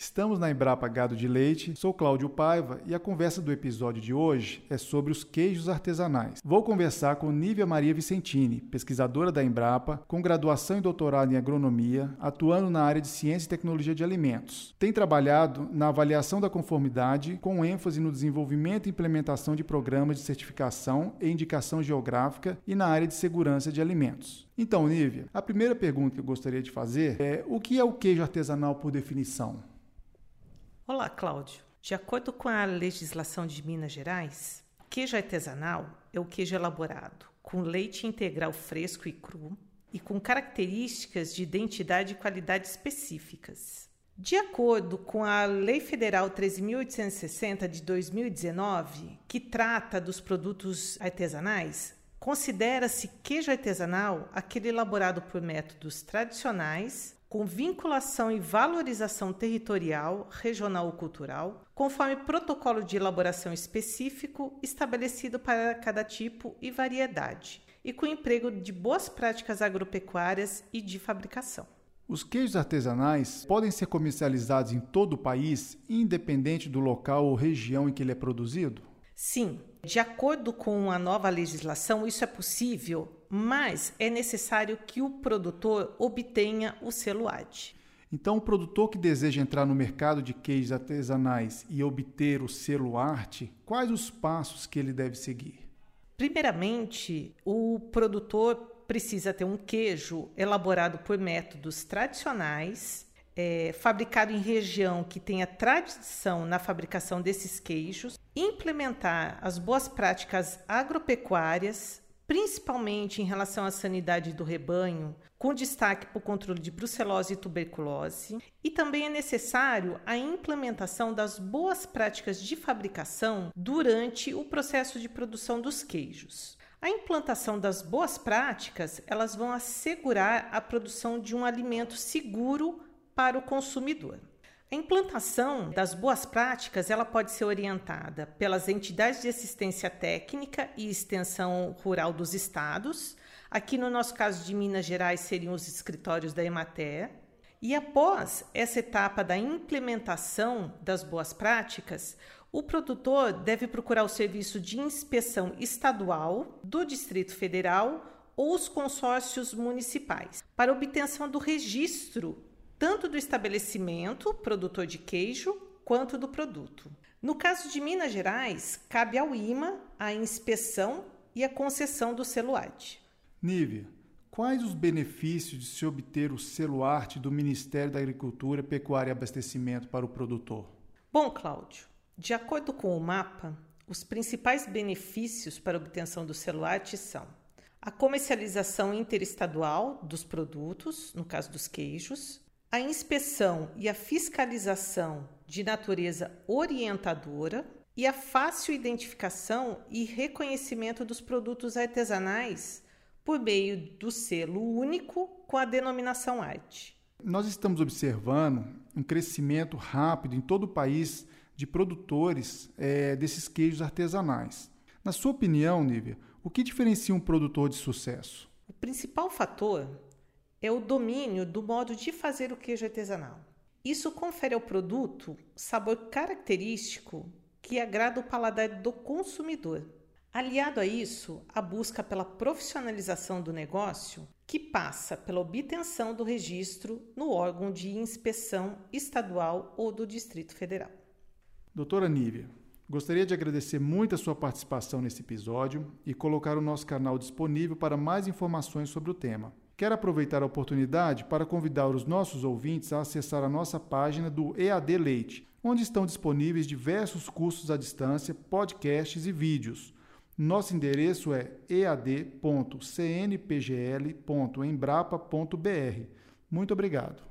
Estamos na Embrapa Gado de Leite, sou Cláudio Paiva e a conversa do episódio de hoje é sobre os queijos artesanais. Vou conversar com Nívia Maria Vicentini, pesquisadora da Embrapa, com graduação e doutorado em agronomia, atuando na área de ciência e tecnologia de alimentos. Tem trabalhado na avaliação da conformidade, com ênfase no desenvolvimento e implementação de programas de certificação e indicação geográfica e na área de segurança de alimentos. Então, Nívia, a primeira pergunta que eu gostaria de fazer é: o que é o queijo artesanal por definição? Olá, Cláudio. De acordo com a legislação de Minas Gerais, queijo artesanal é o queijo elaborado com leite integral fresco e cru e com características de identidade e qualidade específicas. De acordo com a Lei Federal 13.860 de 2019, que trata dos produtos artesanais, considera-se queijo artesanal aquele elaborado por métodos tradicionais com vinculação e valorização territorial, regional ou cultural, conforme protocolo de elaboração específico estabelecido para cada tipo e variedade, e com emprego de boas práticas agropecuárias e de fabricação. Os queijos artesanais podem ser comercializados em todo o país, independente do local ou região em que ele é produzido? Sim, de acordo com a nova legislação, isso é possível, mas é necessário que o produtor obtenha o selo AD. Então, o produtor que deseja entrar no mercado de queijos artesanais e obter o selo arte, quais os passos que ele deve seguir? Primeiramente, o produtor precisa ter um queijo elaborado por métodos tradicionais é, fabricado em região que tenha tradição na fabricação desses queijos, implementar as boas práticas agropecuárias, principalmente em relação à sanidade do rebanho, com destaque para o controle de brucelose e tuberculose, e também é necessário a implementação das boas práticas de fabricação durante o processo de produção dos queijos. A implantação das boas práticas, elas vão assegurar a produção de um alimento seguro para o consumidor. A implantação das boas práticas ela pode ser orientada pelas entidades de assistência técnica e extensão rural dos estados. Aqui no nosso caso de Minas Gerais seriam os escritórios da Emater. E após essa etapa da implementação das boas práticas, o produtor deve procurar o serviço de inspeção estadual do Distrito Federal ou os consórcios municipais para obtenção do registro tanto do estabelecimento produtor de queijo quanto do produto. No caso de Minas Gerais, cabe ao IMA a inspeção e a concessão do selo arte. Nívia, quais os benefícios de se obter o selo do Ministério da Agricultura, Pecuária e Abastecimento para o produtor? Bom, Cláudio, de acordo com o mapa, os principais benefícios para a obtenção do selo são a comercialização interestadual dos produtos, no caso dos queijos, a inspeção e a fiscalização de natureza orientadora e a fácil identificação e reconhecimento dos produtos artesanais por meio do selo único com a denominação arte. Nós estamos observando um crescimento rápido em todo o país de produtores é, desses queijos artesanais. Na sua opinião, Nívia, o que diferencia um produtor de sucesso? O principal fator é o domínio do modo de fazer o queijo artesanal. Isso confere ao produto sabor característico que agrada o paladar do consumidor. Aliado a isso, a busca pela profissionalização do negócio, que passa pela obtenção do registro no órgão de inspeção estadual ou do Distrito Federal. Doutora Nívia, gostaria de agradecer muito a sua participação nesse episódio e colocar o nosso canal disponível para mais informações sobre o tema. Quero aproveitar a oportunidade para convidar os nossos ouvintes a acessar a nossa página do EAD Leite, onde estão disponíveis diversos cursos à distância, podcasts e vídeos. Nosso endereço é ead.cnpgl.embrapa.br. Muito obrigado.